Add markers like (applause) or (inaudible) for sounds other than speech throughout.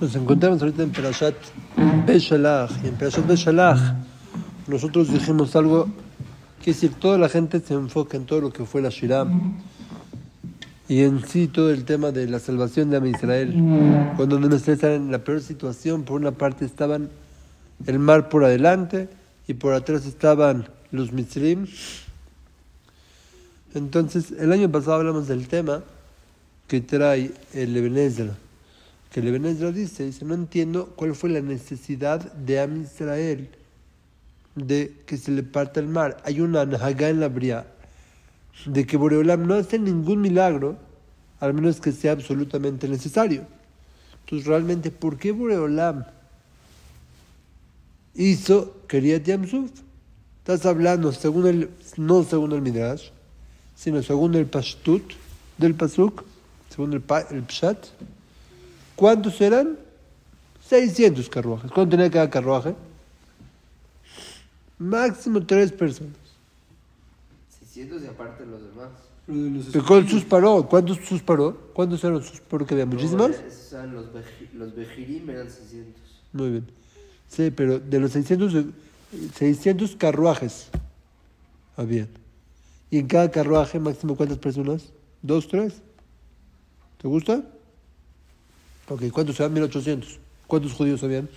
Nos encontramos ahorita en Perashat Beshalach. Y en Perashat Beshalach nosotros dijimos algo que es decir, toda la gente se enfoca en todo lo que fue la Shiram y en sí todo el tema de la salvación de Israel. Cuando no estaban en la peor situación, por una parte estaban el mar por adelante y por atrás estaban los Mitzrim. Entonces, el año pasado hablamos del tema que trae el Ebenezer que el Ebenezer dice, dice, no entiendo cuál fue la necesidad de Am Israel de que se le parta el mar. Hay una Nahagá en la Bria de que Boreolam no hace ningún milagro, al menos que sea absolutamente necesario. Entonces, realmente, ¿por qué Boreolam hizo Keriat Yamsuf? Estás hablando según el, no según el Midrash, sino según el Pashtut del Pasuk, según el, el Pshat. ¿Cuántos eran? 600 carruajes. ¿Cuánto tenía cada carruaje? Máximo tres personas. 600 y aparte los demás. ¿Pero cuál susparó? ¿Cuántos susparó? ¿Cuántos eran susparó? ¿Que había muchísimas? No, esos eran los, beji- los Bejirim eran 600. Muy bien. Sí, pero de los 600, eh, 600 carruajes había. Y en cada carruaje máximo cuántas personas? ¿Dos, tres? ¿Te gusta? Ok, ¿cuántos eran? 1800. ¿Cuántos judíos habían?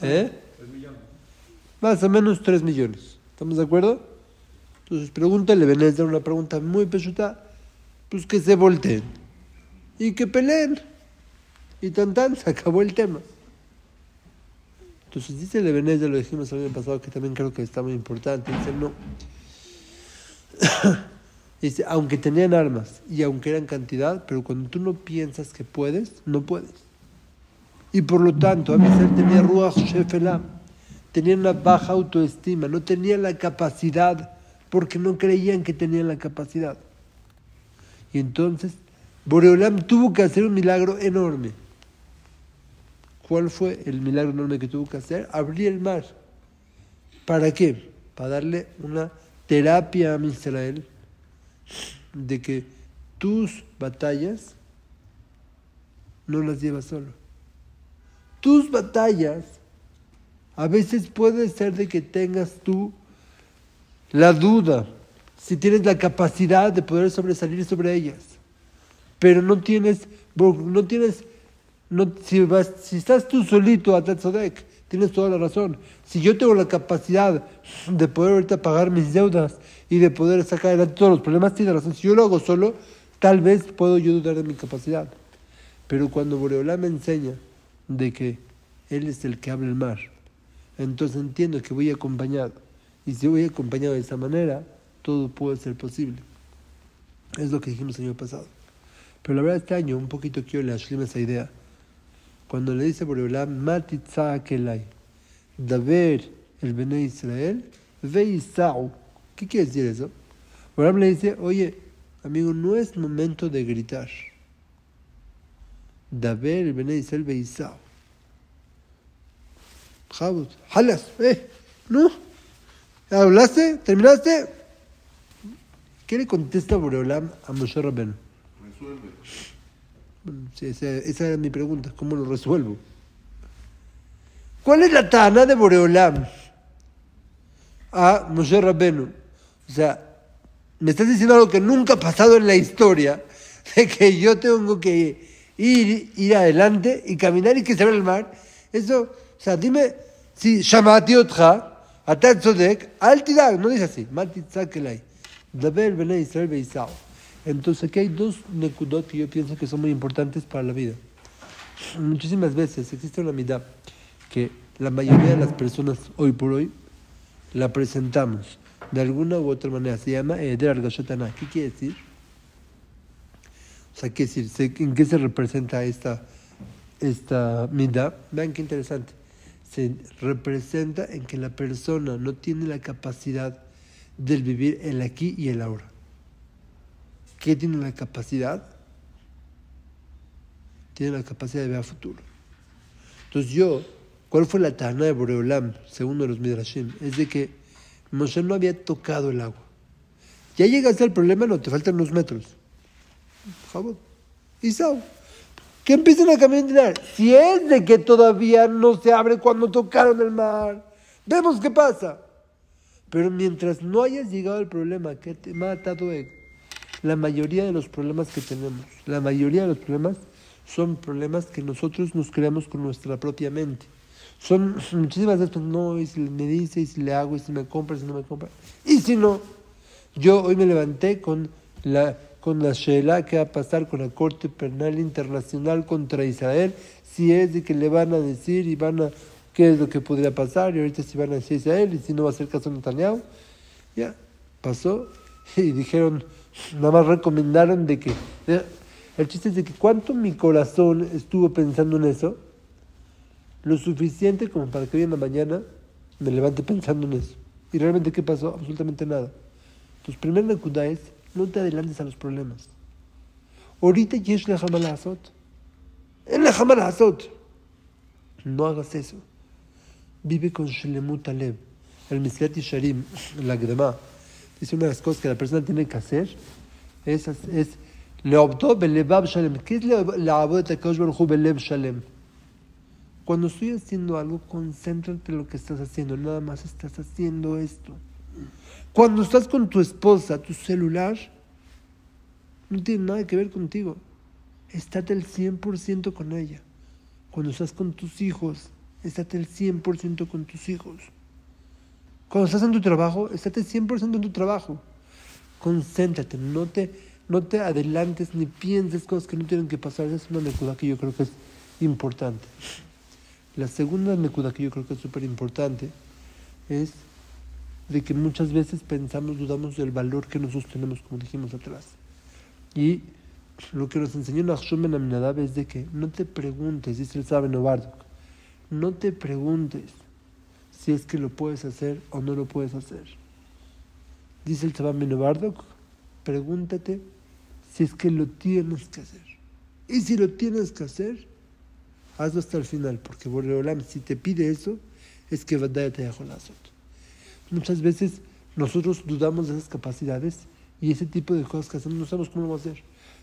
¿Eh? Más o menos 3 millones. ¿Estamos de acuerdo? Entonces, pregúntale, Benézer, una pregunta muy pechuta. Pues que se volteen y que peleen. Y tan tan, se acabó el tema. Entonces dice el Ebenezer, lo dijimos el año pasado, que también creo que está muy importante. Dice, no. (coughs) dice, aunque tenían armas y aunque eran cantidad, pero cuando tú no piensas que puedes, no puedes. Y por lo tanto, Abisel tenía Ruach Shefelah, tenía una baja autoestima, no tenía la capacidad, porque no creían que tenían la capacidad. Y entonces, Boreolam tuvo que hacer un milagro enorme. ¿Cuál fue el milagro enorme que tuvo que hacer? Abrir el mar. ¿Para qué? Para darle una terapia a Israel de que tus batallas no las llevas solo. Tus batallas a veces puede ser de que tengas tú la duda, si tienes la capacidad de poder sobresalir sobre ellas, pero no tienes, no tienes, no, si, vas, si estás tú solito a tienes toda la razón. Si yo tengo la capacidad de poder ahorita pagar mis deudas y de poder sacar adelante todos los problemas, tienes razón. Si yo lo hago solo, tal vez puedo yo dudar de mi capacidad. Pero cuando Boreolá me enseña de que Él es el que abre el mar, entonces entiendo que voy acompañado. Y si voy acompañado de esa manera, todo puede ser posible. Es lo que dijimos el año pasado. Pero la verdad este año un poquito quiero leer esa idea. Cuando le dice Boreolam, Matitza Kelai, Daver el Bene Israel, Ve Isau. ¿Qué quiere decir eso? Boreolam le dice, oye, amigo, no es momento de gritar. Daver el Bene Israel, Ve Isau. Jabut, jalas, eh, no. ¿Hablaste? ¿Terminaste? ¿Qué le contesta Boreolam a Moshe Rabbeinu? Resuelve. Esa, era mi pregunta, ¿cómo lo resuelvo? ¿Cuál es la tana de Boreolam a Moshe Rabbeinu? O sea, me estás diciendo algo que nunca ha pasado en la historia, de que yo tengo que ir, ir adelante y caminar y que se abra el mar. Eso, o sea, dime, si Shamati otja, Atat Tzodek, al tirar, no dice así, Mati Daber Bene Israel. Entonces aquí hay dos nekudot que yo pienso que son muy importantes para la vida. Muchísimas veces existe una mitad que la mayoría de las personas hoy por hoy la presentamos de alguna u otra manera. Se llama Eder Argashotana. ¿Qué quiere decir? O sea, ¿qué decir? ¿En qué se representa esta, esta midá? Vean qué interesante. Se representa en que la persona no tiene la capacidad del vivir el aquí y el ahora. ¿Qué tiene la capacidad? Tiene la capacidad de ver a futuro. Entonces yo, ¿cuál fue la tana de Boreolam, según los Midrashim? Es de que Moshe no había tocado el agua. Ya llegaste al problema, no, te faltan unos metros. Jabot. Isau. Que empiecen a caminar. Si es de que todavía no se abre cuando tocaron el mar, vemos qué pasa. Pero mientras no hayas llegado al problema que te mata Doeg, la mayoría de los problemas que tenemos, la mayoría de los problemas son problemas que nosotros nos creamos con nuestra propia mente. Son muchísimas veces, no, y si me dice, y si le hago, y si me compra, y si no me compra. Y si no, yo hoy me levanté con la, con la Sheila que va a pasar con la Corte Penal Internacional contra Israel, si es de que le van a decir y van a qué es lo que podría pasar, y ahorita si van a decir Israel, y si no va a hacer caso Netanyahu. Ya, pasó, (laughs) y dijeron, nada más recomendaron de que, el chiste es de que cuánto mi corazón estuvo pensando en eso, lo suficiente como para que hoy en la mañana me levante pensando en eso. Y realmente, ¿qué pasó? Absolutamente nada. Entonces, primer Nekuda es, no te adelantes a los problemas. Ahorita yesh le azot. En la azot. No hagas eso. Vive con Shlemut Alev. El Mislat Sharim, la Gdema, dice una de las cosas que la persona tiene que hacer es, es. ¿Qué es Shalem? Cuando estoy haciendo algo, concéntrate en lo que estás haciendo. Nada más estás haciendo esto. Cuando estás con tu esposa, tu celular no tiene nada que ver contigo. Estate el 100% con ella. Cuando estás con tus hijos, estate el 100% con tus hijos. Cuando estás en tu trabajo, estate 100% en tu trabajo. Concéntrate, no te, no te adelantes ni pienses cosas que no tienen que pasar. Esa es una lectura que yo creo que es importante. La segunda nekuda que yo creo que es súper importante es de que muchas veces pensamos, dudamos del valor que nosotros tenemos, como dijimos atrás. Y lo que nos enseñó Nachshon Ben es de que no te preguntes, dice el Sabe Novardok, no te preguntes si es que lo puedes hacer o no lo puedes hacer. Dice el Sabe Novardok, pregúntate si es que lo tienes que hacer. Y si lo tienes que hacer, hazlo hasta el final, porque Boreolam, si te pide eso, es que te dejó Muchas veces nosotros dudamos de esas capacidades y ese tipo de cosas que hacemos no sabemos cómo vamos a hacer.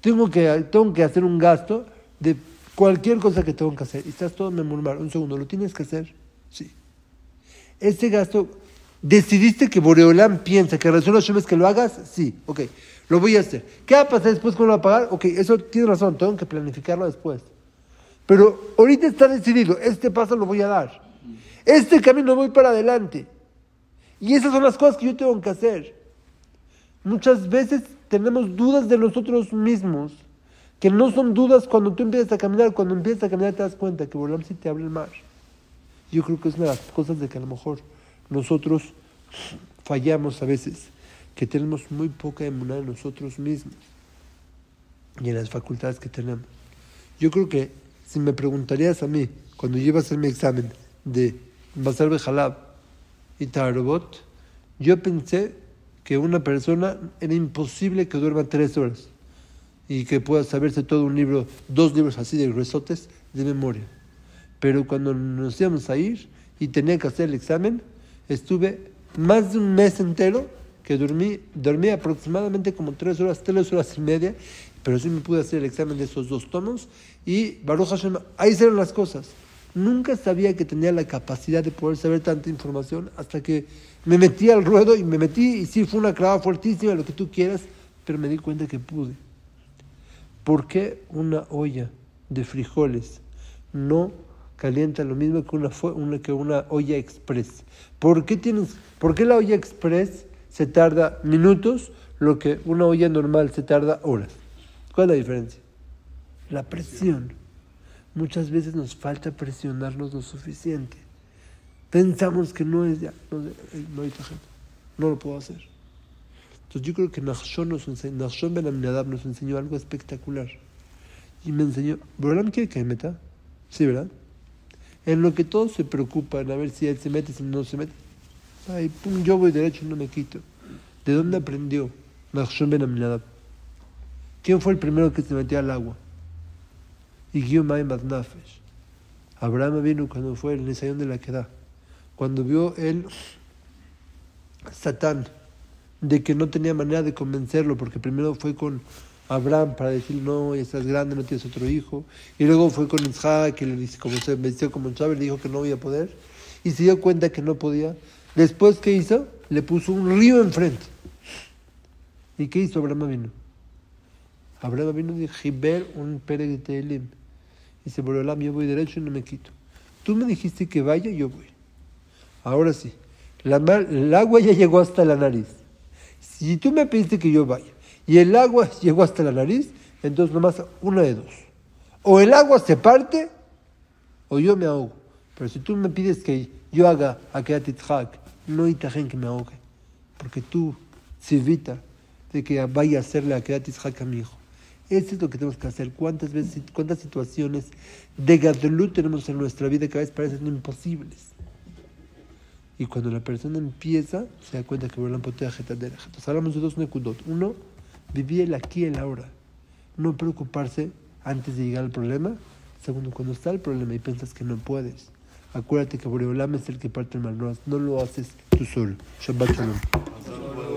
Tengo que, tengo que hacer un gasto de cualquier cosa que tengo que hacer y estás todo me murmur. Un segundo, ¿lo tienes que hacer? Sí. Ese gasto, ¿decidiste que Boreolam piensa que razón es que lo hagas? Sí, ok, lo voy a hacer. ¿Qué va a pasar después? ¿Cómo lo va a pagar? Ok, eso tiene razón, tengo que planificarlo después. Pero ahorita está decidido, este paso lo voy a dar. Este camino voy para adelante. Y esas son las cosas que yo tengo que hacer. Muchas veces tenemos dudas de nosotros mismos, que no son dudas cuando tú empiezas a caminar, cuando empiezas a caminar te das cuenta que Bolam si te abre el mar. Yo creo que es una de las cosas de que a lo mejor nosotros fallamos a veces, que tenemos muy poca emuná en nosotros mismos y en las facultades que tenemos. Yo creo que si me preguntarías a mí, cuando yo iba a hacer mi examen de Basar Bejalab y Tarobot, yo pensé que una persona era imposible que duerma tres horas y que pueda saberse todo un libro, dos libros así de gruesotes de memoria. Pero cuando nos íbamos a ir y tenía que hacer el examen, estuve más de un mes entero que dormí, dormí aproximadamente como tres horas, tres horas y media, pero sí me pude hacer el examen de esos dos tomos y Baruch Hashem, ahí eran las cosas. Nunca sabía que tenía la capacidad de poder saber tanta información hasta que me metí al ruedo y me metí y sí fue una clava fuertísima, lo que tú quieras, pero me di cuenta que pude. ¿Por qué una olla de frijoles no calienta lo mismo que una, una, que una olla express? ¿Por qué, tienes, ¿Por qué la olla express se tarda minutos, lo que una olla normal se tarda horas? ¿Cuál es la diferencia? La presión. Muchas veces nos falta presionarnos lo suficiente. Pensamos que no es ya, no, no hay no lo puedo hacer. Entonces yo creo que Nachshon, nos enseñó, Ben Aminadab nos enseñó algo espectacular. Y me enseñó, ¿Borolam quiere que me meta? Sí, ¿verdad? En lo que todos se preocupan, a ver si él se mete, si no se mete. Ay, pum, yo voy derecho y no me quito. ¿De dónde aprendió Nachshon Ben Aminadab? ¿Quién fue el primero que se metió al agua? y Guiomai. Abraham vino cuando fue el ensayón de la queda, cuando vio el Satán de que no tenía manera de convencerlo, porque primero fue con Abraham para decir, no, ya estás grande, no tienes otro hijo. Y luego fue con Isaac, que le dice, como se venció como un le dijo que no iba a poder. Y se dio cuenta que no podía. Después, ¿qué hizo? Le puso un río enfrente. ¿Y qué hizo Abraham vino? Abraham vino dijo, Jiber un pere de. Y se volvió yo voy derecho y no me quito. Tú me dijiste que vaya, yo voy. Ahora sí, la el agua ya llegó hasta la nariz. Si tú me pediste que yo vaya y el agua (laughs) llegó hasta la nariz, entonces nomás una de dos. O el agua se parte o yo me ahogo. Pero si tú me pides que yo haga Akeat Itzhak, no hay que me ahogue. Porque tú, evita de que vaya a hacerle Akeat Itzhak a mi hijo. Eso es lo que tenemos que hacer. ¿Cuántas veces, cuántas situaciones de gadlut tenemos en nuestra vida que a veces parecen imposibles? Y cuando la persona empieza, se da cuenta que Borelam potea. Entonces hablamos de dos nekudot. Uno, vivir aquí y el ahora. No preocuparse antes de llegar al problema. Segundo, cuando está el problema y piensas que no puedes. Acuérdate que Boreolam es el que parte el mal. No, no lo haces tú solo. Shabbat shalom.